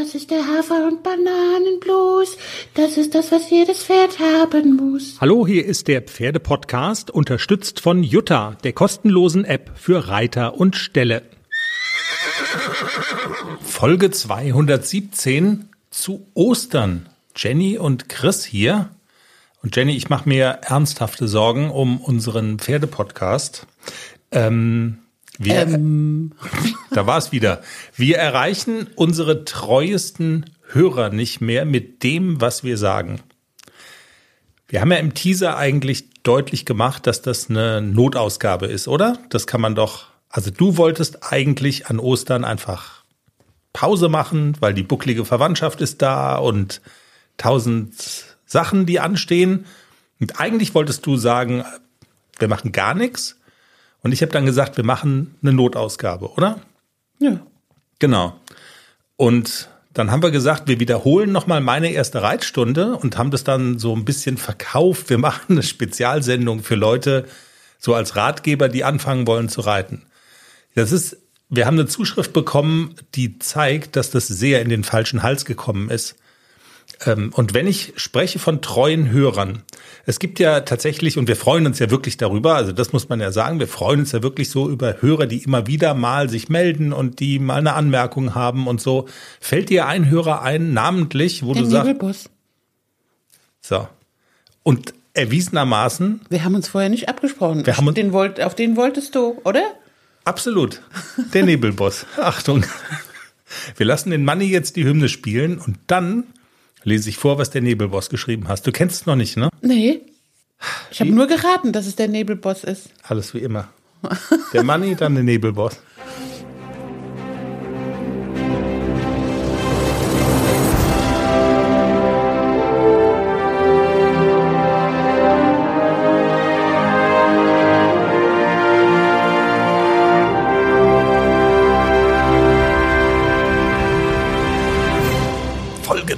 Das ist der Hafer- und Bananenblues. Das ist das, was jedes Pferd haben muss. Hallo, hier ist der Pferdepodcast, unterstützt von Jutta, der kostenlosen App für Reiter und Ställe. Folge 217 zu Ostern. Jenny und Chris hier. Und Jenny, ich mache mir ernsthafte Sorgen um unseren Pferdepodcast. Ähm, wir, ähm. Da war es wieder. Wir erreichen unsere treuesten Hörer nicht mehr mit dem, was wir sagen. Wir haben ja im Teaser eigentlich deutlich gemacht, dass das eine Notausgabe ist, oder? Das kann man doch. Also du wolltest eigentlich an Ostern einfach Pause machen, weil die bucklige Verwandtschaft ist da und tausend Sachen, die anstehen. Und eigentlich wolltest du sagen, wir machen gar nichts. Und ich habe dann gesagt, wir machen eine Notausgabe, oder? Ja. Genau. Und dann haben wir gesagt, wir wiederholen nochmal meine erste Reitstunde und haben das dann so ein bisschen verkauft. Wir machen eine Spezialsendung für Leute, so als Ratgeber, die anfangen wollen zu reiten. Das ist, wir haben eine Zuschrift bekommen, die zeigt, dass das sehr in den falschen Hals gekommen ist. Ähm, und wenn ich spreche von treuen Hörern, es gibt ja tatsächlich, und wir freuen uns ja wirklich darüber, also das muss man ja sagen, wir freuen uns ja wirklich so über Hörer, die immer wieder mal sich melden und die mal eine Anmerkung haben und so. Fällt dir ein Hörer ein, namentlich, wo Der du sagst. Nebelbus. So. Und erwiesenermaßen. Wir haben uns vorher nicht abgesprochen. Wir haben den wollt, auf den wolltest du, oder? Absolut. Der Nebelboss. Achtung. Wir lassen den Manni jetzt die Hymne spielen und dann lese ich vor, was der Nebelboss geschrieben hast. Du kennst es noch nicht, ne? Nee. Ich habe nur geraten, dass es der Nebelboss ist. Alles wie immer. Der Manni, dann der Nebelboss.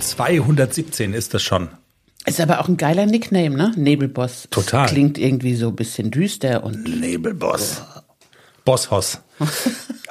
217 ist das schon. Ist aber auch ein geiler Nickname, ne? Nebelboss. Total. Das klingt irgendwie so ein bisschen düster und Nebelboss. Bosshoss.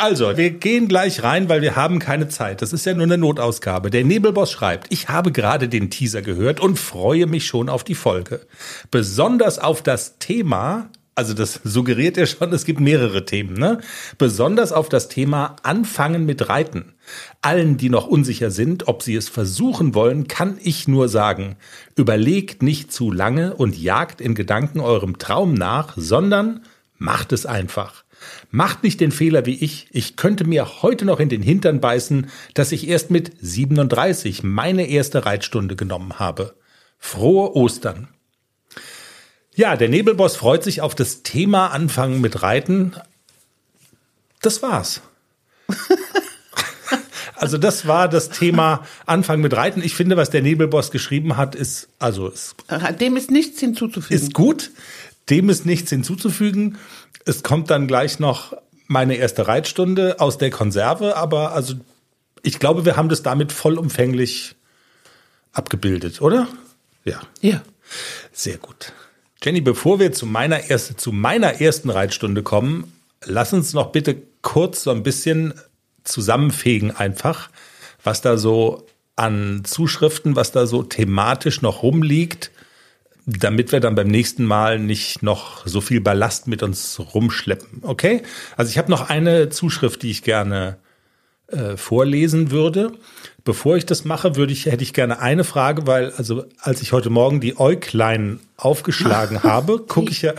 Also, wir gehen gleich rein, weil wir haben keine Zeit. Das ist ja nur eine Notausgabe. Der Nebelboss schreibt, ich habe gerade den Teaser gehört und freue mich schon auf die Folge. Besonders auf das Thema, also das suggeriert ja schon, es gibt mehrere Themen, ne? Besonders auf das Thema Anfangen mit Reiten. Allen, die noch unsicher sind, ob sie es versuchen wollen, kann ich nur sagen, überlegt nicht zu lange und jagt in Gedanken eurem Traum nach, sondern macht es einfach. Macht nicht den Fehler wie ich. Ich könnte mir heute noch in den Hintern beißen, dass ich erst mit 37 meine erste Reitstunde genommen habe. Frohe Ostern. Ja, der Nebelboss freut sich auf das Thema Anfangen mit Reiten. Das war's. Also das war das Thema Anfangen mit Reiten. Ich finde, was der Nebelboss geschrieben hat, ist also ist dem ist nichts hinzuzufügen. ist gut. Dem ist nichts hinzuzufügen. Es kommt dann gleich noch meine erste Reitstunde aus der Konserve, aber also ich glaube, wir haben das damit vollumfänglich abgebildet, oder? Ja, ja. sehr gut. Jenny, bevor wir zu meiner, erste, zu meiner ersten Reitstunde kommen, lass uns noch bitte kurz so ein bisschen zusammenfegen einfach, was da so an Zuschriften, was da so thematisch noch rumliegt, damit wir dann beim nächsten Mal nicht noch so viel Ballast mit uns rumschleppen. Okay? Also ich habe noch eine Zuschrift, die ich gerne äh, vorlesen würde. Bevor ich das mache, würde ich, hätte ich gerne eine Frage, weil also als ich heute Morgen die Äuglein aufgeschlagen habe, gucke ich ja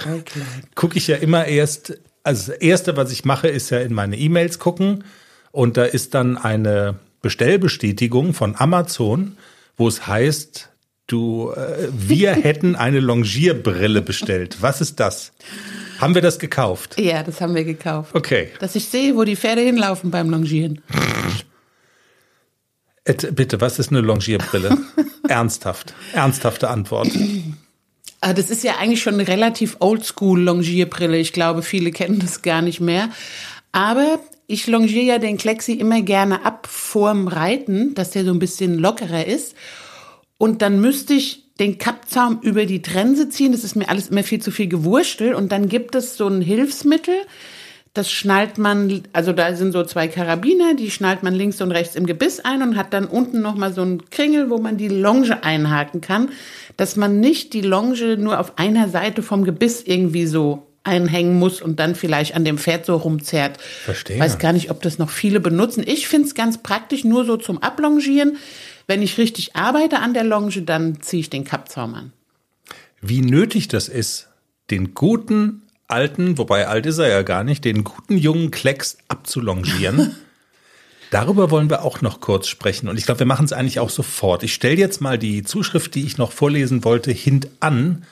gucke ich ja immer erst. Also das erste, was ich mache, ist ja in meine E-Mails gucken und da ist dann eine Bestellbestätigung von Amazon, wo es heißt, du, äh, wir hätten eine Longierbrille bestellt. Was ist das? Haben wir das gekauft? Ja, das haben wir gekauft. Okay. Dass ich sehe, wo die Pferde hinlaufen beim Longieren. Bitte, was ist eine Longierbrille? Ernsthaft. Ernsthafte Antwort. Ah, Das ist ja eigentlich schon eine relativ oldschool Longierbrille. Ich glaube, viele kennen das gar nicht mehr. Aber ich longiere ja den Klexi immer gerne ab vorm Reiten, dass der so ein bisschen lockerer ist. Und dann müsste ich den Kappzaum über die Trense ziehen. Das ist mir alles immer viel zu viel gewurstelt. Und dann gibt es so ein Hilfsmittel. das schnallt man, also da sind so zwei Karabiner, die schnallt man links und rechts im Gebiss ein und hat dann unten nochmal so einen Kringel, wo man die Longe einhaken kann, dass man nicht die Longe nur auf einer Seite vom Gebiss irgendwie so einhängen muss und dann vielleicht an dem Pferd so rumzerrt. Verstehe. Weiß gar nicht, ob das noch viele benutzen. Ich finde es ganz praktisch, nur so zum Ablongieren. Wenn ich richtig arbeite an der Longe, dann ziehe ich den Kappzaum an. Wie nötig das ist, den guten alten, wobei alt ist er ja gar nicht, den guten jungen Klecks abzulongieren. Darüber wollen wir auch noch kurz sprechen. Und ich glaube, wir machen es eigentlich auch sofort. Ich stelle jetzt mal die Zuschrift, die ich noch vorlesen wollte, hintan.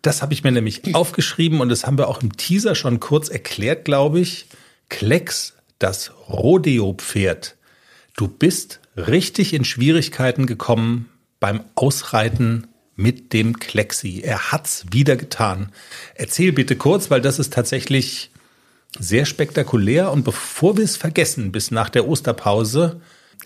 Das habe ich mir nämlich aufgeschrieben und das haben wir auch im Teaser schon kurz erklärt, glaube ich. Klecks, das Rodeo-Pferd. Du bist richtig in Schwierigkeiten gekommen beim Ausreiten mit dem Klexi. Er hat's wieder getan. Erzähl bitte kurz, weil das ist tatsächlich sehr spektakulär. Und bevor wir es vergessen, bis nach der Osterpause,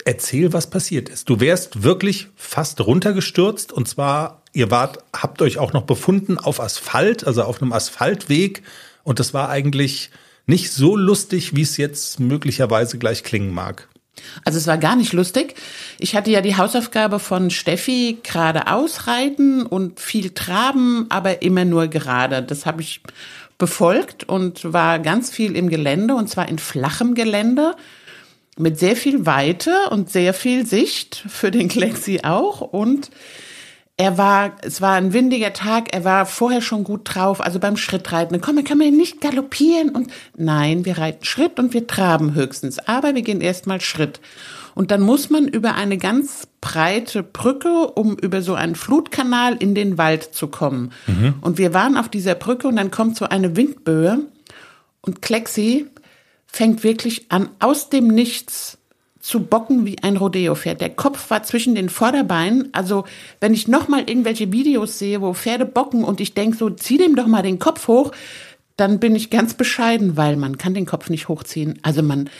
erzähl, was passiert ist. Du wärst wirklich fast runtergestürzt und zwar, ihr wart, habt euch auch noch befunden auf Asphalt, also auf einem Asphaltweg. Und das war eigentlich nicht so lustig, wie es jetzt möglicherweise gleich klingen mag. Also es war gar nicht lustig. Ich hatte ja die Hausaufgabe von Steffi gerade ausreiten und viel traben, aber immer nur gerade. Das habe ich befolgt und war ganz viel im Gelände und zwar in flachem Gelände mit sehr viel Weite und sehr viel Sicht für den Klexi auch und er war, es war ein windiger Tag, er war vorher schon gut drauf, also beim Schrittreiten. Komm, kann man nicht galoppieren und nein, wir reiten Schritt und wir traben höchstens, aber wir gehen erstmal Schritt. Und dann muss man über eine ganz breite Brücke, um über so einen Flutkanal in den Wald zu kommen. Mhm. Und wir waren auf dieser Brücke und dann kommt so eine Windböe und Klexi fängt wirklich an, aus dem Nichts zu bocken wie ein Rodeo-Pferd. Der Kopf war zwischen den Vorderbeinen. Also wenn ich nochmal irgendwelche Videos sehe, wo Pferde bocken und ich denke so, zieh dem doch mal den Kopf hoch, dann bin ich ganz bescheiden, weil man kann den Kopf nicht hochziehen. Also man,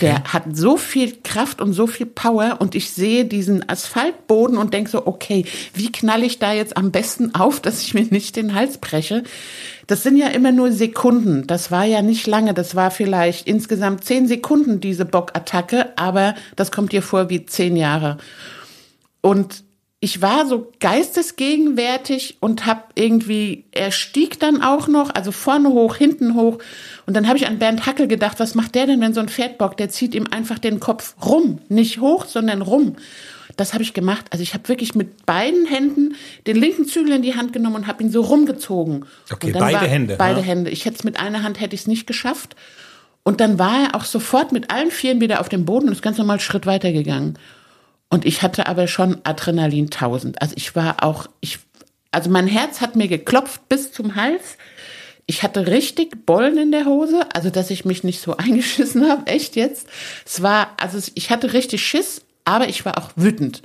der okay. hat so viel Kraft und so viel Power und ich sehe diesen Asphaltboden und denke so, okay, wie knall ich da jetzt am besten auf, dass ich mir nicht den Hals breche? Das sind ja immer nur Sekunden. Das war ja nicht lange. Das war vielleicht insgesamt zehn Sekunden, diese Bockattacke, aber das kommt dir vor wie zehn Jahre. Und ich war so geistesgegenwärtig und hab irgendwie, er stieg dann auch noch, also vorne hoch, hinten hoch. Und dann habe ich an Bernd Hackel gedacht, was macht der denn, wenn so ein Pferd bockt? Der zieht ihm einfach den Kopf rum, nicht hoch, sondern rum. Das habe ich gemacht. Also ich habe wirklich mit beiden Händen den linken Zügel in die Hand genommen und habe ihn so rumgezogen. Okay, beide Hände. Beide ja. Hände. Ich hätte es mit einer Hand hätte ich es nicht geschafft. Und dann war er auch sofort mit allen Vieren wieder auf dem Boden und ist ganz normal Schritt weitergegangen. Und ich hatte aber schon Adrenalin 1000. Also ich war auch, ich, also mein Herz hat mir geklopft bis zum Hals. Ich hatte richtig Bollen in der Hose, also dass ich mich nicht so eingeschissen habe, echt jetzt. Es war, also ich hatte richtig Schiss, aber ich war auch wütend.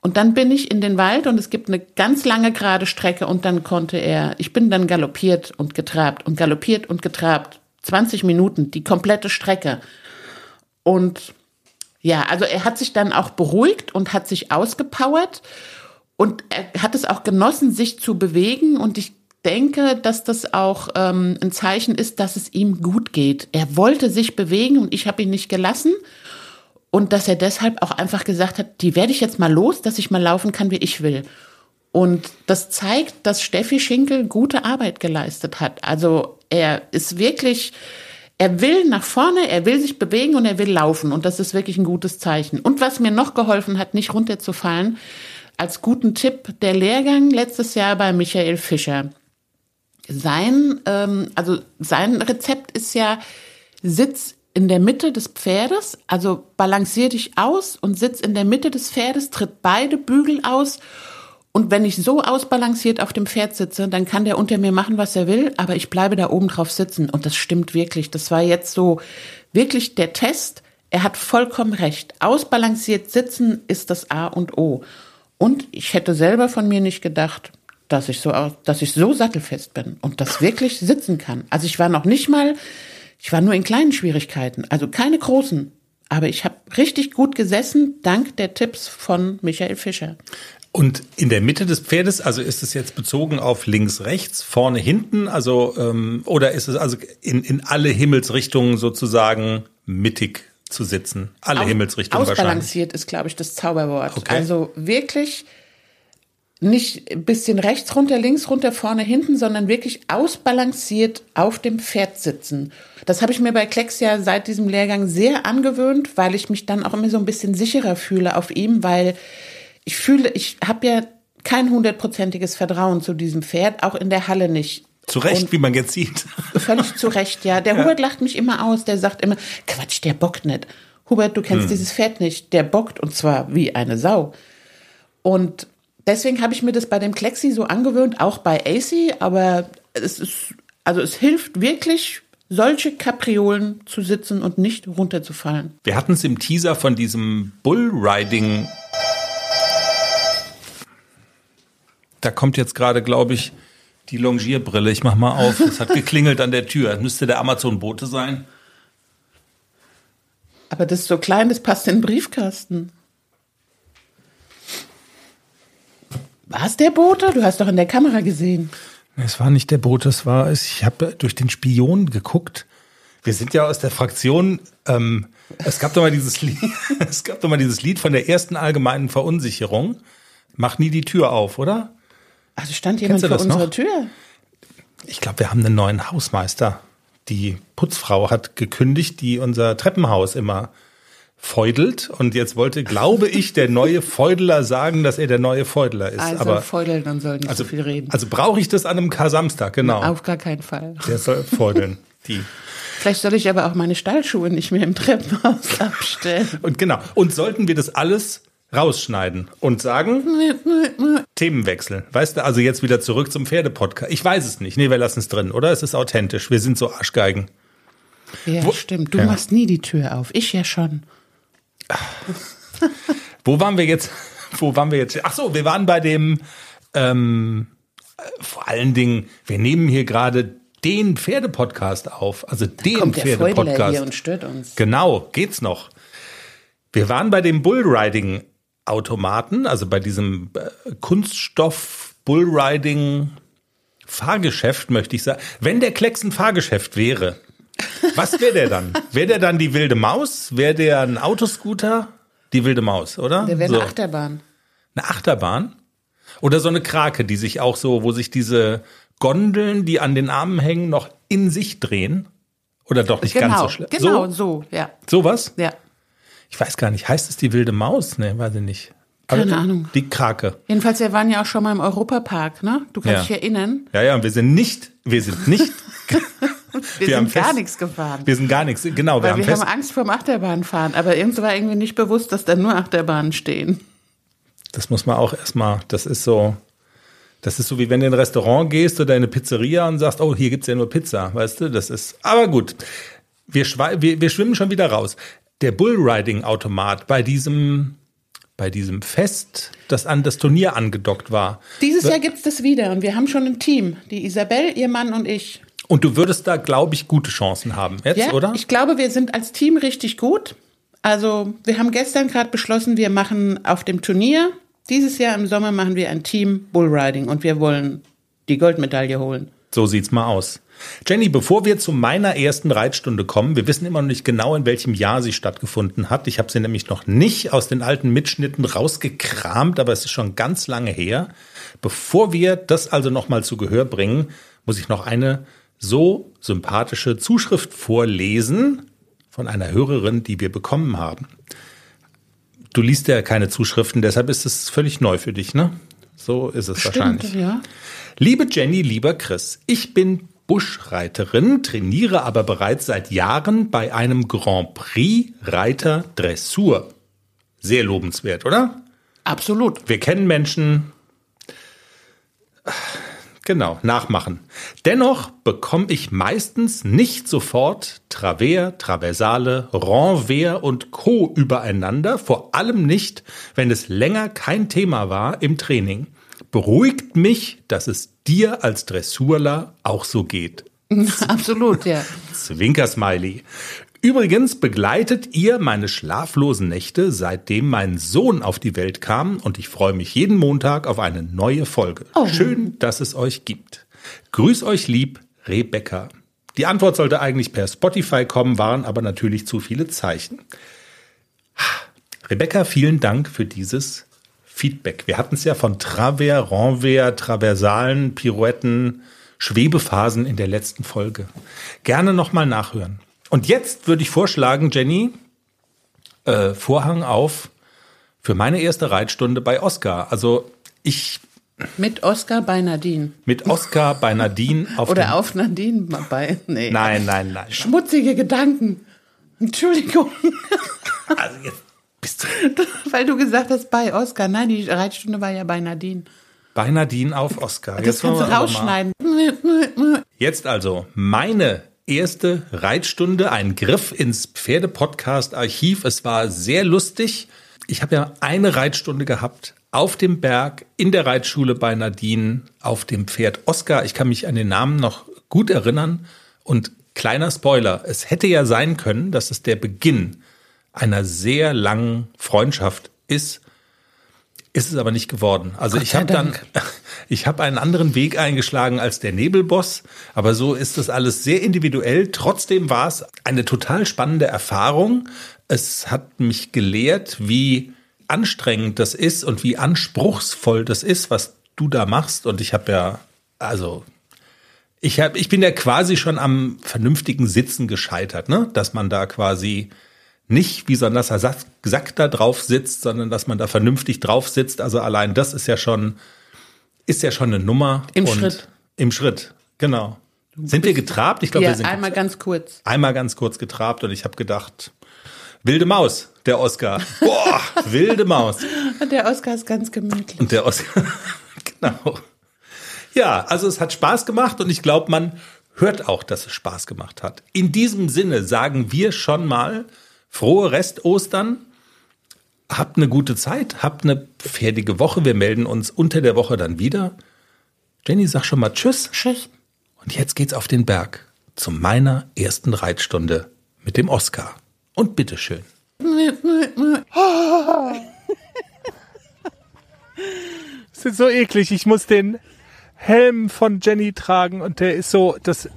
Und dann bin ich in den Wald und es gibt eine ganz lange gerade Strecke und dann konnte er, ich bin dann galoppiert und getrabt und galoppiert und getrabt. 20 Minuten, die komplette Strecke. Und ja, also er hat sich dann auch beruhigt und hat sich ausgepowert und er hat es auch genossen, sich zu bewegen und ich denke, dass das auch ähm, ein Zeichen ist, dass es ihm gut geht. Er wollte sich bewegen und ich habe ihn nicht gelassen und dass er deshalb auch einfach gesagt hat, die werde ich jetzt mal los, dass ich mal laufen kann, wie ich will. Und das zeigt, dass Steffi Schinkel gute Arbeit geleistet hat. Also er ist wirklich er will nach vorne, er will sich bewegen und er will laufen. Und das ist wirklich ein gutes Zeichen. Und was mir noch geholfen hat, nicht runterzufallen, als guten Tipp, der Lehrgang letztes Jahr bei Michael Fischer. Sein, ähm, also sein Rezept ist ja Sitz in der Mitte des Pferdes, also balancier dich aus und sitz in der Mitte des Pferdes, tritt beide Bügel aus und wenn ich so ausbalanciert auf dem Pferd sitze, dann kann der unter mir machen, was er will, aber ich bleibe da oben drauf sitzen. Und das stimmt wirklich. Das war jetzt so wirklich der Test. Er hat vollkommen recht. Ausbalanciert sitzen ist das A und O. Und ich hätte selber von mir nicht gedacht, dass ich so, dass ich so sattelfest bin und das wirklich sitzen kann. Also ich war noch nicht mal, ich war nur in kleinen Schwierigkeiten, also keine großen. Aber ich habe richtig gut gesessen, dank der Tipps von Michael Fischer. Und in der Mitte des Pferdes, also ist es jetzt bezogen auf links, rechts, vorne, hinten, also ähm, oder ist es also in, in alle Himmelsrichtungen sozusagen mittig zu sitzen? Alle Aus- Himmelsrichtungen wahrscheinlich. Ausbalanciert ist, glaube ich, das Zauberwort. Okay. Also wirklich nicht ein bisschen rechts runter, links runter, vorne, hinten, sondern wirklich ausbalanciert auf dem Pferd sitzen. Das habe ich mir bei Klecks ja seit diesem Lehrgang sehr angewöhnt, weil ich mich dann auch immer so ein bisschen sicherer fühle auf ihm, weil ich fühle, ich habe ja kein hundertprozentiges Vertrauen zu diesem Pferd, auch in der Halle nicht. Zu Recht, wie man jetzt sieht. Völlig zu Recht, ja. Der Hubert lacht mich immer aus. Der sagt immer, Quatsch, der bockt nicht. Hubert, du kennst Hm. dieses Pferd nicht. Der bockt und zwar wie eine Sau. Und deswegen habe ich mir das bei dem Klexi so angewöhnt, auch bei AC, aber es ist, also es hilft wirklich, solche Kapriolen zu sitzen und nicht runterzufallen. Wir hatten es im Teaser von diesem Bullriding. Da kommt jetzt gerade, glaube ich, die Longierbrille. Ich mach mal auf. Es hat geklingelt an der Tür. Müsste der Amazon-Bote sein. Aber das ist so klein, das passt in den Briefkasten. War es der Bote? Du hast doch in der Kamera gesehen. Es war nicht der Bote, es war es. Ich habe durch den Spion geguckt. Wir sind ja aus der Fraktion. Ähm, es gab doch mal dieses Lied. es gab doch mal dieses Lied von der ersten allgemeinen Verunsicherung. Mach nie die Tür auf, oder? Also stand jemand vor unserer noch? Tür. Ich glaube, wir haben einen neuen Hausmeister. Die Putzfrau hat gekündigt, die unser Treppenhaus immer feudelt. Und jetzt wollte, glaube ich, der neue Feudler sagen, dass er der neue Feudler ist. Also Aber feudeln und soll nicht also, so viel reden. also brauche ich das an einem Kar-Samstag, genau. Auf gar keinen Fall. Der soll feudeln. Die. Vielleicht soll ich aber auch meine Stallschuhe nicht mehr im Treppenhaus abstellen. Und genau. Und sollten wir das alles rausschneiden und sagen, Themenwechsel. Weißt du, also jetzt wieder zurück zum Pferdepodcast. Ich weiß es nicht. Nee, wir lassen es drin, oder? Es ist authentisch. Wir sind so Arschgeigen. Ja, Wo- stimmt. Du Ja. machst nie die Tür auf. Ich ja schon. Wo waren wir jetzt? Wo waren wir jetzt? Ach so, wir waren bei dem, ähm, äh, vor allen Dingen, wir nehmen hier gerade den Pferdepodcast auf. Also den der Feudler Pferdepodcast. hier und stört uns. Genau, geht's noch. Wir waren bei dem Bullriding Automaten, also bei diesem äh, Kunststoff Bullriding Fahrgeschäft, möchte ich sagen. Wenn der Klecks ein Fahrgeschäft wäre, was wäre der dann? Wäre der dann die wilde Maus? Wäre der ein Autoscooter? Die wilde Maus, oder? Der wäre so. eine Achterbahn. Eine Achterbahn? Oder so eine Krake, die sich auch so, wo sich diese Gondeln, die an den Armen hängen, noch in sich drehen? Oder doch nicht ganz Genau, so schlimm? genau, So, so, ja. sowas? Ja. Ich weiß gar nicht, heißt es die wilde Maus? Nee, weiß ich nicht. Keine Ahnung. Die Krake. Jedenfalls, wir waren ja auch schon mal im Europapark, ne? Du kannst Ja. dich erinnern. Ja, ja, und wir sind nicht, wir sind nicht, Wir, Wir haben sind gar fest- nichts gefahren. wir sind gar nichts. Genau, wir haben wir fest, haben Angst vorm Achterbahnfahren. Aber uns war irgendwie nicht bewusst, dass da nur Achterbahnen stehen. das muss man auch erstmal, das ist so, das ist so wie wenn du in ein Restaurant gehst oder in eine Pizzeria und sagst, oh, hier gibt's ja nur Pizza, weißt du, das ist, aber gut. Wir, wir, wir schwimmen schon wieder raus. Der Bullriding-Automat bei diesem, bei diesem Fest, das an das Turnier angedockt war. Dieses Jahr gibt's das wieder und wir haben schon ein Team. Die Isabel, ihr Mann und ich. Und du würdest da, glaube ich, gute Chancen haben jetzt, Ja, oder? ich glaube, wir sind als Team richtig gut. Also, wir haben gestern gerade beschlossen, wir machen auf dem Turnier, dieses Jahr im Sommer machen wir ein Team Bullriding und wir wollen die Goldmedaille holen. So sieht's mal aus. Jenny, bevor wir zu meiner ersten Reitstunde kommen, wir wissen immer noch nicht genau, in welchem Jahr sie stattgefunden hat. Ich habe sie nämlich noch nicht aus den alten Mitschnitten rausgekramt, aber es ist schon ganz lange her. Bevor wir das also noch mal zu Gehör bringen, muss ich noch eine so sympathische Zuschrift vorlesen von einer Hörerin, die wir bekommen haben. Du liest ja keine Zuschriften, deshalb ist es völlig neu für dich, ne? So ist es wahrscheinlich. ja. Liebe Jenny, lieber Chris, ich bin Buschreiterin, trainiere aber bereits seit Jahren bei einem Grand Prix Reiter Dressur. Sehr lobenswert, oder? Absolut. Wir kennen Menschen. Genau, nachmachen. Dennoch bekomme ich meistens nicht sofort Travers, Traversale, Renvers und Co. übereinander, vor allem nicht, wenn es länger kein Thema war im Training. Beruhigt mich, dass es dir als Dressurler auch so geht. Absolut, ja. Zwinker-Smiley. Übrigens begleitet ihr meine schlaflosen Nächte, seitdem mein Sohn auf die Welt kam und ich freue mich jeden Montag auf eine neue Folge. Schön, dass es euch gibt. Grüß euch lieb, Rebecca. Die Antwort sollte eigentlich per Spotify kommen, waren aber natürlich zu viele Zeichen. Rebecca, vielen Dank für dieses Feedback. Wir hatten es ja von Travers, Renvers, Traversalen, Pirouetten, Schwebephasen in der letzten Folge. Gerne nochmal nachhören. Und jetzt würde ich vorschlagen, Jenny, äh, Vorhang auf für meine erste Reitstunde bei Oscar. Also ich Mit Oscar bei Nadine. mit Oscar bei Nadine auf Oder auf Nadine bei. Nee. Nein, nein, nein. Schmutzige Gedanken. Entschuldigung, Also jetzt du weil du gesagt hast, bei Oscar. Nein, die Reitstunde war ja bei Nadine. bei Nadine auf Oscar. Das Jetzt kannst du mal- rausschneiden. Jetzt also meine erste Reitstunde, ein Griff ins Pferde-Podcast-Archiv. Es war sehr lustig. Ich habe ja eine Reitstunde gehabt auf dem Berg in der Reitschule bei Nadine auf dem Pferd Oscar. Ich kann mich an den Namen noch gut erinnern. Und kleiner Spoiler, es hätte ja sein können, dass es der Beginn einer sehr langen Freundschaft ist. Ist es aber nicht geworden. Also ich habe dann, ich habe einen anderen Weg eingeschlagen als der Nebelboss, aber so ist das alles sehr individuell. Trotzdem war es eine total spannende Erfahrung. Es hat mich gelehrt, wie anstrengend das ist und wie anspruchsvoll das ist, was du da machst. Und ich habe ja, also ich hab, ich bin ja quasi schon am vernünftigen Sitzen gescheitert, ne? Dass man da quasi nicht wie so ein nasser Sack, da drauf sitzt, sondern dass man da vernünftig drauf sitzt. Also allein das ist ja schon, ist ja schon eine Nummer. Im Und Schritt. Im Schritt, genau. Sind wir getrabt? Ich glaube, Ja, wir sind einmal ganz kurz. einmal ganz kurz getrabt und ich habe gedacht, wilde Maus, der Oscar. Boah, wilde Maus. Der Oscar ist ganz gemütlich. Und der Oscar, genau. Ja, also es hat Spaß gemacht und ich glaube, man hört auch, dass es Spaß gemacht hat. In diesem Sinne sagen wir schon mal frohe Rest-Ostern. Habt eine gute Zeit, habt eine fertige Woche. Wir melden uns unter der Woche dann wieder. Jenny, sag schon mal Tschüss. Tschüss. Und jetzt geht's auf den Berg zu meiner ersten Reitstunde mit dem Oscar. Und bitteschön. Das ist so eklig. Ich muss den Helm von Jenny tragen und der ist so, das,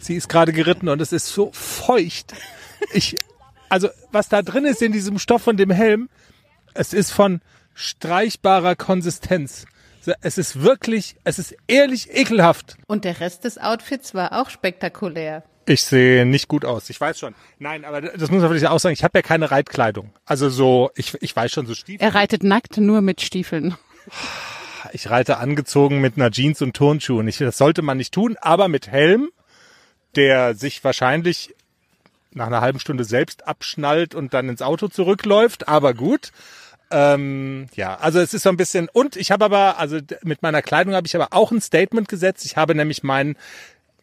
sie ist gerade geritten und es ist so feucht. Ich, also was da drin ist in diesem Stoff von dem Helm, es ist von streichbarer Konsistenz. Es ist wirklich, es ist ehrlich ekelhaft. Und der Rest des Outfits war auch spektakulär. Ich sehe nicht gut aus. Ich weiß schon. Nein, aber das muss man vielleicht auch sagen. Ich habe ja keine Reitkleidung. Also so, ich, ich weiß schon so Stiefel. Er reitet nackt nur mit Stiefeln. Ich reite angezogen mit einer Jeans und Turnschuhen. Ich, das sollte man nicht tun, aber mit Helm, der sich wahrscheinlich nach einer halben Stunde selbst abschnallt und dann ins Auto zurückläuft. Aber gut. Ähm, ja, also es ist so ein bisschen. Und ich habe aber, also mit meiner Kleidung habe ich aber auch ein Statement gesetzt. Ich habe nämlich mein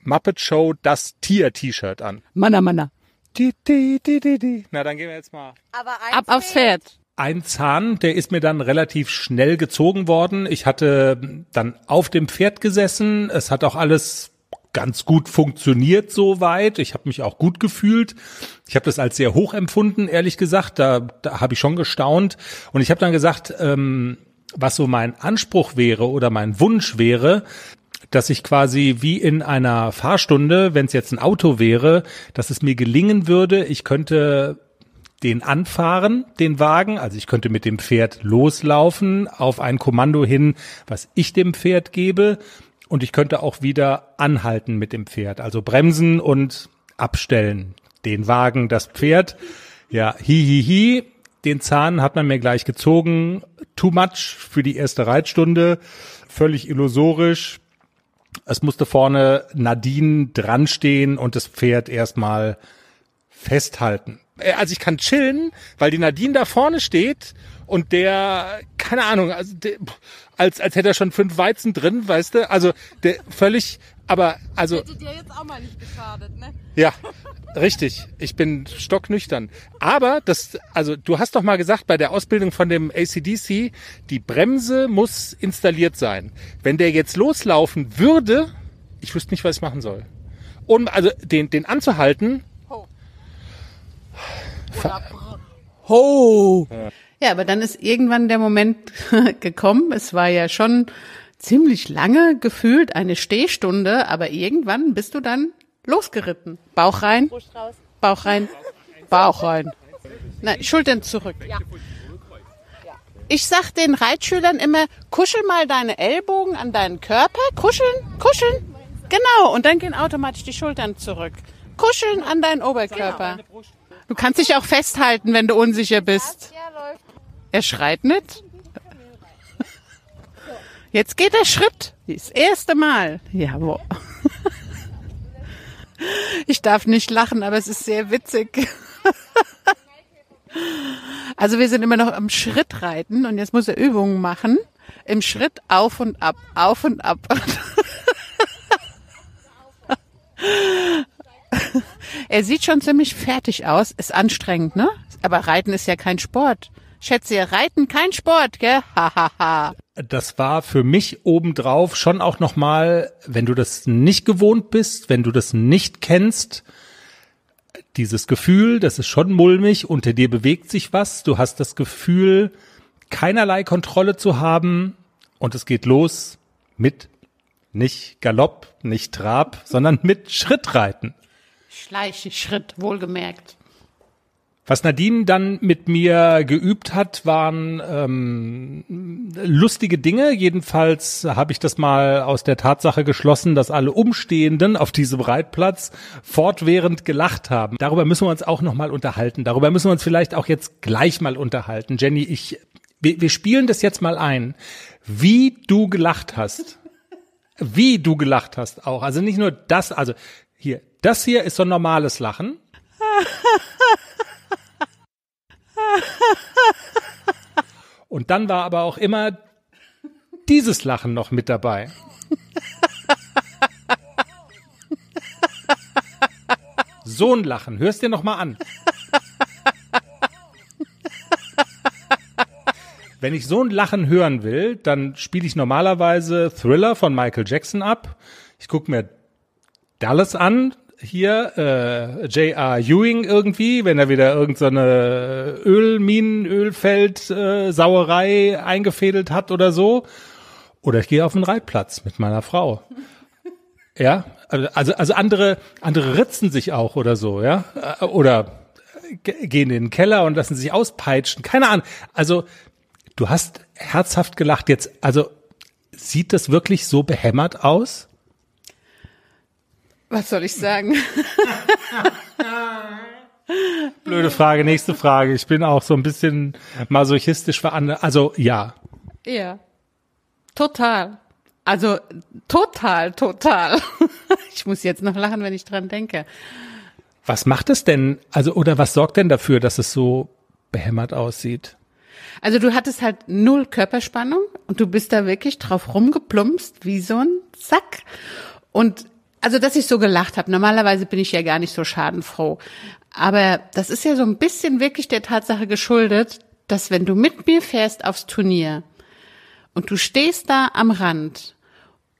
Muppet Show das Tier-T-Shirt an. Manna, Manna. Di, di, di, di, di. Na, dann gehen wir jetzt mal. Ab aufs Pferd. Ein Zahn, der ist mir dann relativ schnell gezogen worden. Ich hatte dann auf dem Pferd gesessen. Es hat auch alles ganz gut funktioniert soweit. Ich habe mich auch gut gefühlt. Ich habe das als sehr hoch empfunden, ehrlich gesagt. Da, da habe ich schon gestaunt. Und ich habe dann gesagt, ähm, was so mein Anspruch wäre oder mein Wunsch wäre, dass ich quasi wie in einer Fahrstunde, wenn es jetzt ein Auto wäre, dass es mir gelingen würde, ich könnte den anfahren, den Wagen. Also ich könnte mit dem Pferd loslaufen auf ein Kommando hin, was ich dem Pferd gebe. Und ich könnte auch wieder anhalten mit dem Pferd. Also bremsen und abstellen. Den Wagen, das Pferd. Ja, hi, hi, hi. Den Zahn hat man mir gleich gezogen. Too much für die erste Reitstunde. Völlig illusorisch. Es musste vorne Nadine dran stehen und das Pferd erstmal festhalten. Äh, Also ich kann chillen, weil die Nadine da vorne steht und der, keine Ahnung, also der, als, als hätte er schon fünf Weizen drin, weißt du? Also der völlig, aber also Hätte dir jetzt auch mal nicht geschadet, ne? ja, richtig. Ich bin stocknüchtern. Aber das, also du hast doch mal gesagt, bei der Ausbildung von dem ACDC, die Bremse muss installiert sein. Wenn der jetzt loslaufen würde, ich wüsste nicht, was ich machen soll. Um also den, den anzuhalten, Ho. Ja, aber dann ist irgendwann der Moment gekommen. Es war ja schon ziemlich lange gefühlt eine Stehstunde, aber irgendwann bist du dann losgeritten. Bauch rein, Bauch rein, Bauch rein. Na, Schultern zurück. Ich sag den Reitschülern immer, kuschel mal deine Ellbogen an deinen Körper, kuscheln, kuscheln. Genau, und dann gehen automatisch die Schultern zurück. Kuscheln an deinen Oberkörper. Du kannst dich auch festhalten, wenn du unsicher bist. Er schreit nicht. Jetzt geht der Schritt. Das erste Mal. Jawohl. Ich darf nicht lachen, aber es ist sehr witzig. Also wir sind immer noch am Schritt reiten und jetzt muss er Übungen machen. Im Schritt auf und ab, auf und ab. Er sieht schon ziemlich fertig aus. Ist anstrengend, ne? Aber Reiten ist ja kein Sport. Schätze, Reiten kein Sport, gell? Hahaha. Das war für mich obendrauf schon auch nochmal, wenn du das nicht gewohnt bist, wenn du das nicht kennst, dieses Gefühl, das ist schon mulmig, unter dir bewegt sich was, du hast das Gefühl, keinerlei Kontrolle zu haben und es geht los mit nicht Galopp, nicht Trab, sondern mit Schrittreiten. Schleichschritt, wohlgemerkt. Was Nadine dann mit mir geübt hat, waren ähm, lustige Dinge. Jedenfalls habe ich das mal aus der Tatsache geschlossen, dass alle Umstehenden auf diesem Reitplatz fortwährend gelacht haben. Darüber müssen wir uns auch noch mal unterhalten. Darüber müssen wir uns vielleicht auch jetzt gleich mal unterhalten. Jenny, ich, wir, wir spielen das jetzt mal ein, wie du gelacht hast. Wie du gelacht hast auch. Also nicht nur das, also hier, das hier ist so ein normales Lachen. Und dann war aber auch immer dieses Lachen noch mit dabei. So ein Lachen, hörst dir noch mal an. Wenn ich so ein Lachen hören will, dann spiele ich normalerweise Thriller von Michael Jackson ab. Ich gucke mir Dallas an, hier äh, J.R. Ewing irgendwie, wenn er wieder irgendeine so Ölminen, Ölfeld, äh, Sauerei eingefädelt hat oder so. Oder ich gehe auf den Reitplatz mit meiner Frau. Ja, also also andere andere ritzen sich auch oder so, ja, oder gehen in den Keller und lassen sich auspeitschen. Keine Ahnung. Also du hast herzhaft gelacht jetzt. Also sieht das wirklich so behämmert aus? Was soll ich sagen? Blöde Frage, nächste Frage. Ich bin auch so ein bisschen masochistisch veranlagt. Also ja. Ja. Total. Also total, total. Ich muss jetzt noch lachen, wenn ich dran denke. Was macht es denn, also oder was sorgt denn dafür, dass es so behämmert aussieht? Also du hattest halt null Körperspannung und du bist da wirklich drauf rumgeplumpst wie so ein Sack. Und also, dass ich so gelacht habe. Normalerweise bin ich ja gar nicht so schadenfroh. Aber das ist ja so ein bisschen wirklich der Tatsache geschuldet, dass wenn du mit mir fährst aufs Turnier und du stehst da am Rand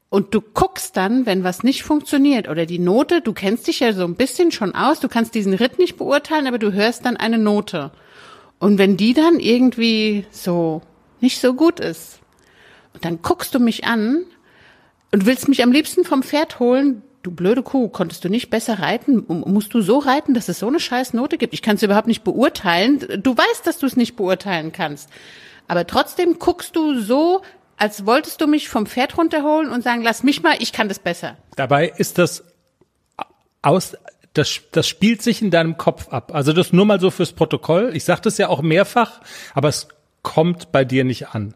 und du guckst dann, wenn was nicht funktioniert oder die Note, du kennst dich ja so ein bisschen schon aus, du kannst diesen Ritt nicht beurteilen, aber du hörst dann eine Note. Und wenn die dann irgendwie so nicht so gut ist, dann guckst du mich an und willst mich am liebsten vom Pferd holen, du blöde Kuh, konntest du nicht besser reiten? Musst du so reiten, dass es so eine scheiß Note gibt? Ich kann es überhaupt nicht beurteilen. Du weißt, dass du es nicht beurteilen kannst. Aber trotzdem guckst du so, als wolltest du mich vom Pferd runterholen und sagen, lass mich mal, ich kann das besser. Dabei ist das aus, das, das spielt sich in deinem Kopf ab. Also das nur mal so fürs Protokoll. Ich sage das ja auch mehrfach, aber es kommt bei dir nicht an.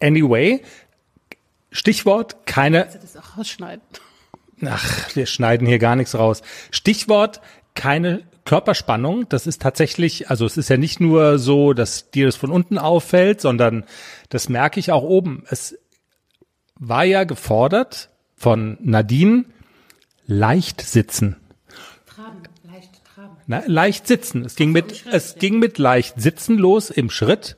Anyway, Stichwort keine. Du das auch rausschneiden? Ach, wir schneiden hier gar nichts raus. Stichwort keine Körperspannung. Das ist tatsächlich, also es ist ja nicht nur so, dass dir das von unten auffällt, sondern das merke ich auch oben. Es war ja gefordert von Nadine, leicht sitzen. Traben, leicht traben. Na, leicht sitzen. Es ging mit, Schritt, es ja. ging mit leicht sitzen los im Schritt.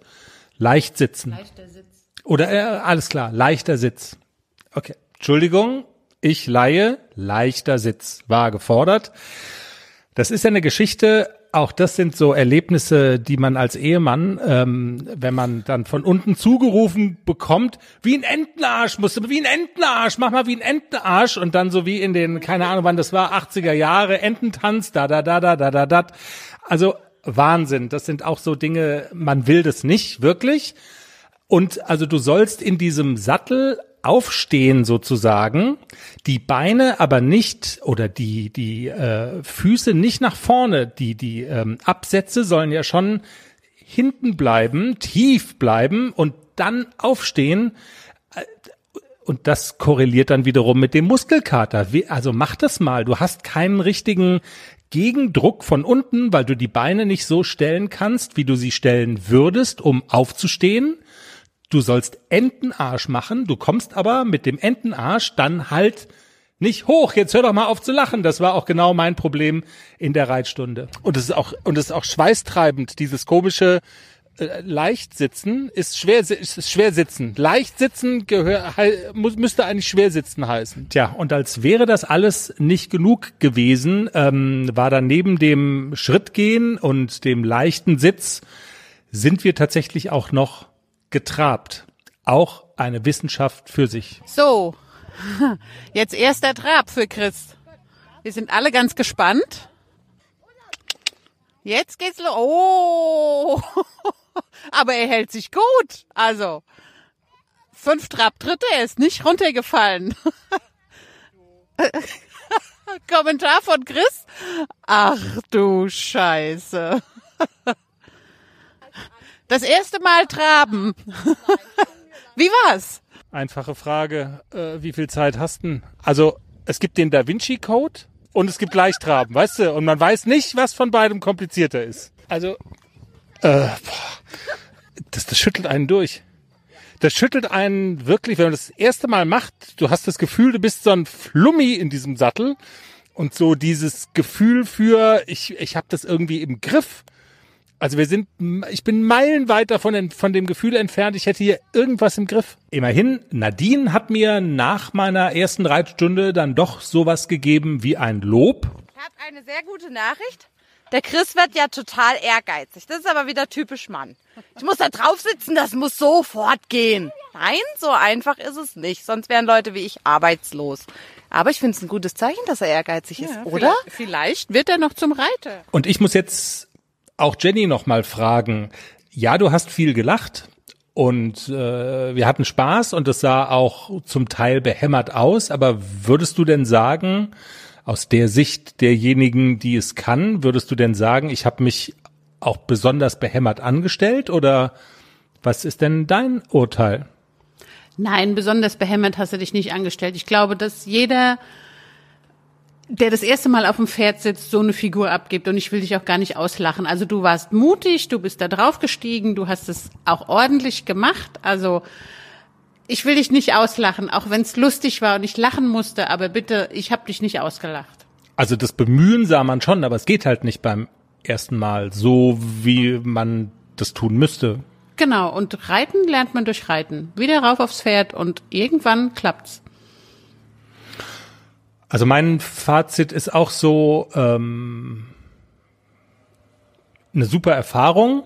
Leicht sitzen. Leichter Sitz. Oder äh, alles klar, leichter Sitz. Okay. Entschuldigung, ich leihe, leichter Sitz war gefordert. Das ist ja eine Geschichte auch das sind so Erlebnisse, die man als Ehemann, ähm, wenn man dann von unten zugerufen bekommt, wie ein Entenarsch, musst du wie ein Entenarsch, mach mal wie ein Entenarsch und dann so wie in den, keine Ahnung wann das war, 80er Jahre, Ententanz, da, da, da, da, da, da, da. Also Wahnsinn. Das sind auch so Dinge, man will das nicht, wirklich. Und also du sollst in diesem Sattel aufstehen sozusagen, die Beine aber nicht oder die die äh, Füße nicht nach vorne, die die ähm, Absätze sollen ja schon hinten bleiben, tief bleiben und dann aufstehen. Äh, Und das korreliert dann wiederum mit dem Muskelkater. Also mach das mal. Du hast keinen richtigen Gegendruck von unten, weil du die Beine nicht so stellen kannst, wie du sie stellen würdest, um aufzustehen du sollst Entenarsch machen, du kommst aber mit dem Entenarsch dann halt nicht hoch. Jetzt hör doch mal auf zu lachen. Das war auch genau mein Problem in der Reitstunde. Und es ist auch, und es ist auch schweißtreibend, dieses komische, äh, leicht sitzen ist schwer, ist schwer sitzen. Leicht sitzen gehör, muss, müsste eigentlich schwer sitzen heißen. Tja, und als wäre das alles nicht genug gewesen, ähm, war dann neben dem Schrittgehen und dem leichten Sitz sind wir tatsächlich auch noch getrabt. Auch eine Wissenschaft für sich. So, jetzt erst der Trab für Chris. Wir sind alle ganz gespannt. Jetzt geht's los. Oh, aber er hält sich gut. Also, fünf Trabtritte, er ist nicht runtergefallen. Kommentar von Chris. Ach du Scheiße. Das erste Mal traben. Wie war's? Einfache Frage, äh, wie viel Zeit hast du? Also, es gibt den Da Vinci Code und es gibt Leichtraben, weißt du? Und man weiß nicht, was von beidem komplizierter ist. Also, äh, boah, das, das schüttelt einen durch. Das schüttelt einen wirklich, wenn man das erste Mal macht, du hast das Gefühl, du bist so ein Flummi in diesem Sattel und so dieses Gefühl für, ich, ich habe das irgendwie im Griff. Also wir sind, ich bin meilenweit davon von dem Gefühl entfernt, ich hätte hier irgendwas im Griff. Immerhin, Nadine hat mir nach meiner ersten Reitstunde dann doch sowas gegeben wie ein Lob. Ich habe eine sehr gute Nachricht. Der Chris wird ja total ehrgeizig. Das ist aber wieder typisch Mann. Ich muss da drauf sitzen, das muss sofort gehen. Nein, so einfach ist es nicht. Sonst wären Leute wie ich arbeitslos. Aber ich finde es ein gutes Zeichen, dass er ehrgeizig ist, oder? Vielleicht, vielleicht wird er noch zum Reiter. Und ich muss jetzt auch Jenny noch mal fragen. Ja, du hast viel gelacht und äh, wir hatten Spaß und es sah auch zum Teil behämmert aus. Aber würdest du denn sagen, aus der Sicht derjenigen, die es kann, würdest du denn sagen, ich habe mich auch besonders behämmert angestellt oder was ist denn dein Urteil? Nein, besonders behämmert hast du dich nicht angestellt. Ich glaube, dass jeder der das erste Mal auf dem Pferd sitzt, so eine Figur abgibt. Und ich will dich auch gar nicht auslachen. Also du warst mutig, du bist da drauf gestiegen, du hast es auch ordentlich gemacht. Also ich will dich nicht auslachen, auch wenn es lustig war und ich lachen musste. Aber bitte, ich habe dich nicht ausgelacht. Also das Bemühen sah man schon, aber es geht halt nicht beim ersten Mal so, wie man das tun müsste. Genau, und Reiten lernt man durch Reiten. Wieder rauf aufs Pferd und irgendwann klappt's. Also mein Fazit ist auch so ähm, eine super Erfahrung,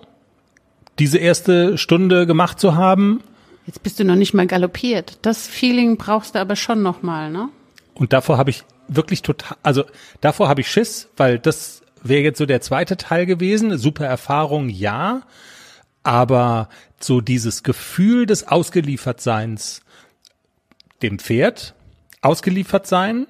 diese erste Stunde gemacht zu haben. Jetzt bist du noch nicht mal galoppiert. Das Feeling brauchst du aber schon noch mal, ne? Und davor habe ich wirklich total, also davor habe ich Schiss, weil das wäre jetzt so der zweite Teil gewesen. Super Erfahrung, ja, aber so dieses Gefühl des Ausgeliefertseins dem Pferd ausgeliefert sein,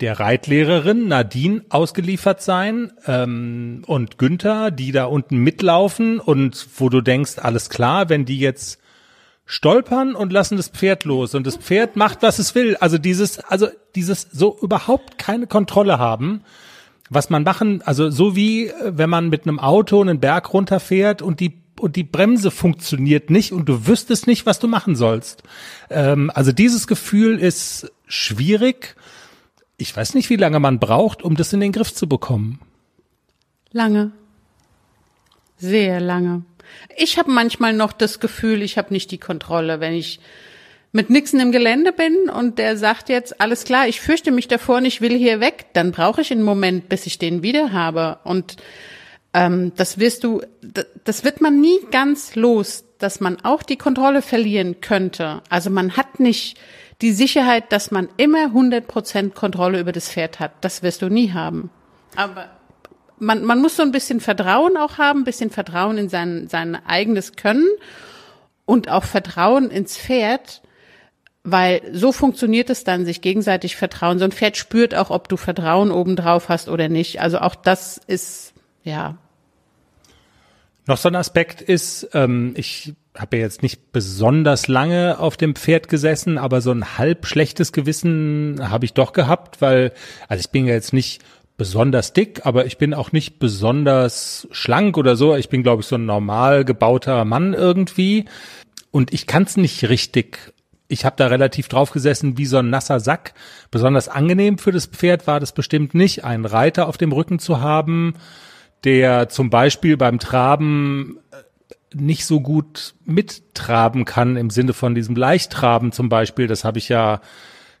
der Reitlehrerin Nadine ausgeliefert sein ähm, und Günther, die da unten mitlaufen und wo du denkst, alles klar, wenn die jetzt stolpern und lassen das Pferd los und das Pferd macht, was es will. Also dieses, also dieses so überhaupt keine Kontrolle haben, was man machen, also so wie äh, wenn man mit einem Auto einen Berg runterfährt und die und die Bremse funktioniert nicht und du wüsstest nicht, was du machen sollst. Ähm, also dieses Gefühl ist schwierig ich weiß nicht, wie lange man braucht, um das in den Griff zu bekommen. Lange. Sehr lange. Ich habe manchmal noch das Gefühl, ich habe nicht die Kontrolle, wenn ich mit Nixon im Gelände bin und der sagt jetzt, alles klar, ich fürchte mich davor und ich will hier weg, dann brauche ich einen Moment, bis ich den wieder habe. Und Ähm, das wirst du, das wird man nie ganz los, dass man auch die Kontrolle verlieren könnte. Also man hat nicht die Sicherheit, dass man immer 100% Kontrolle über das Pferd hat. Das wirst du nie haben. Aber man, man muss so ein bisschen Vertrauen auch haben, ein bisschen Vertrauen in sein, sein eigenes Können und auch Vertrauen ins Pferd, weil so funktioniert es dann, sich gegenseitig vertrauen. So ein Pferd spürt auch, ob du Vertrauen obendrauf hast oder nicht. Also auch das ist, ja, Noch so ein Aspekt ist, ähm, ich habe ja jetzt nicht besonders lange auf dem Pferd gesessen, aber so ein halb schlechtes Gewissen habe ich doch gehabt, weil, also ich bin ja jetzt nicht besonders dick, aber ich bin auch nicht besonders schlank oder so. Ich bin, glaube ich, so ein normal gebauter Mann irgendwie. Und ich kann es nicht richtig. Ich habe da relativ drauf gesessen wie so ein nasser Sack. Besonders angenehm für das Pferd war das bestimmt nicht, einen Reiter auf dem Rücken zu haben, der zum Beispiel beim Traben äh, nicht so gut mittraben kann im Sinne von diesem Leichttraben zum Beispiel. Das habe ich ja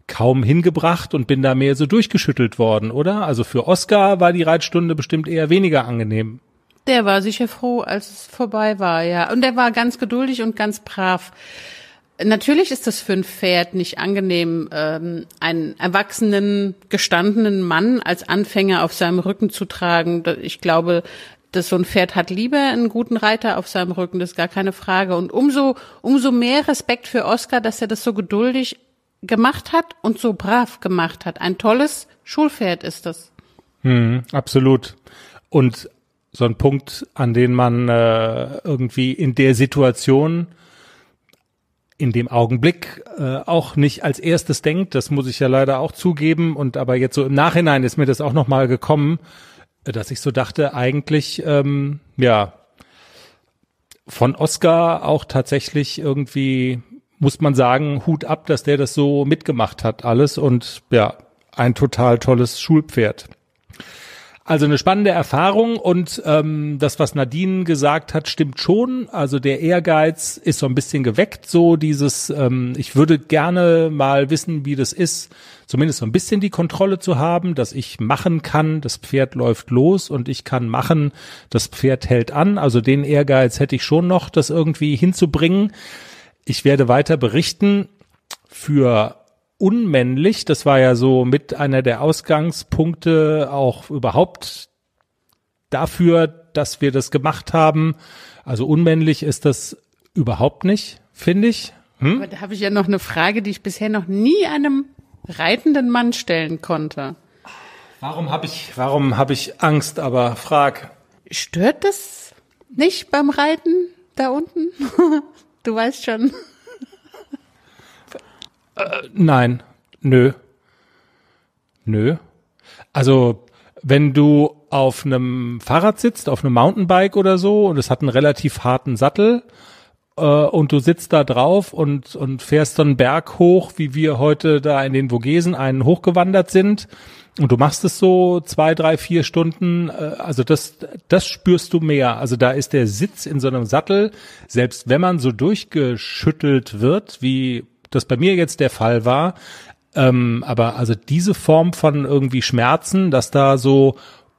kaum hingebracht und bin da mehr so durchgeschüttelt worden, oder? Also für Oscar war die Reitstunde bestimmt eher weniger angenehm. der war sicher froh, als es vorbei war, ja. Und er war ganz geduldig und ganz brav. Natürlich ist das für ein Pferd nicht angenehm, ähm, einen erwachsenen, gestandenen Mann als Anfänger auf seinem Rücken zu tragen. Ich glaube, dass so ein Pferd hat lieber einen guten Reiter auf seinem Rücken, das ist gar keine Frage. Und umso, umso mehr Respekt für Oscar, dass er das so geduldig gemacht hat und so brav gemacht hat. Ein tolles Schulpferd ist das. Absolut. Und so ein Punkt, an den man äh, irgendwie in der Situation, in dem Augenblick äh, auch nicht als erstes denkt, das muss ich ja leider auch zugeben. Und aber jetzt so im Nachhinein ist mir das auch nochmal gekommen, äh, dass ich so dachte, eigentlich, ähm, ja, von Oscar auch tatsächlich irgendwie, muss man sagen, Hut ab, dass der das so mitgemacht hat, alles. Und ja, ein total tolles Schulpferd. Also eine spannende Erfahrung und ähm, das, was Nadine gesagt hat, stimmt schon. Also der Ehrgeiz ist so ein bisschen geweckt, so dieses, ähm, ich würde gerne mal wissen, wie das ist, zumindest so ein bisschen die Kontrolle zu haben, dass ich machen kann, das Pferd läuft los und ich kann machen, das Pferd hält an. Also den Ehrgeiz hätte ich schon noch, das irgendwie hinzubringen. Ich werde weiter berichten für unmännlich. Das war ja so mit einer der Ausgangspunkte auch überhaupt dafür, dass wir das gemacht haben. Also unmännlich ist das überhaupt nicht, finde ich. Aber da habe ich ja noch eine Frage, die ich bisher noch nie einem reitenden Mann stellen konnte. Warum habe ich, warum habe ich Angst? Aber frag. Stört das nicht beim Reiten da unten? Du weißt schon. Nein, nö, nö. Also wenn du auf einem Fahrrad sitzt, auf einem Mountainbike oder so, und es hat einen relativ harten Sattel, äh, und du sitzt da drauf und, und fährst einen Berg hoch, wie wir heute da in den Vogesen einen hochgewandert sind, und du machst es so zwei, drei, vier Stunden, äh, also das, das spürst du mehr. Also da ist der Sitz in so einem Sattel, selbst wenn man so durchgeschüttelt wird, wie das bei mir jetzt der Fall war, ähm, aber also diese Form von irgendwie Schmerzen, dass da so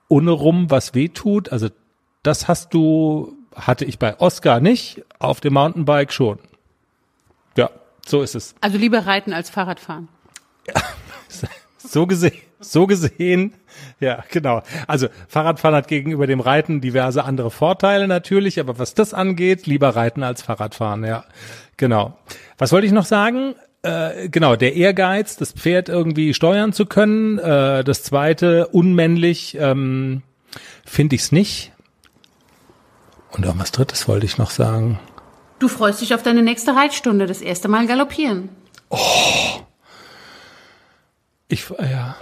ohne rum was wehtut, also das hast du, hatte ich bei Oscar nicht, auf dem Mountainbike schon. Ja, so ist es. Also lieber reiten als Fahrradfahren. So gesehen, so gesehen, ja, genau. Also Fahrradfahren hat gegenüber dem Reiten diverse andere Vorteile natürlich, aber was das angeht, lieber reiten als Fahrradfahren, ja, genau. Was wollte ich noch sagen? Äh, genau, der Ehrgeiz, das Pferd irgendwie steuern zu können. Äh, das zweite, unmännlich, ähm, finde ich es nicht. Und auch was drittes wollte ich noch sagen. Du freust dich auf deine nächste Reitstunde, das erste Mal galoppieren. Ich, äh, ja.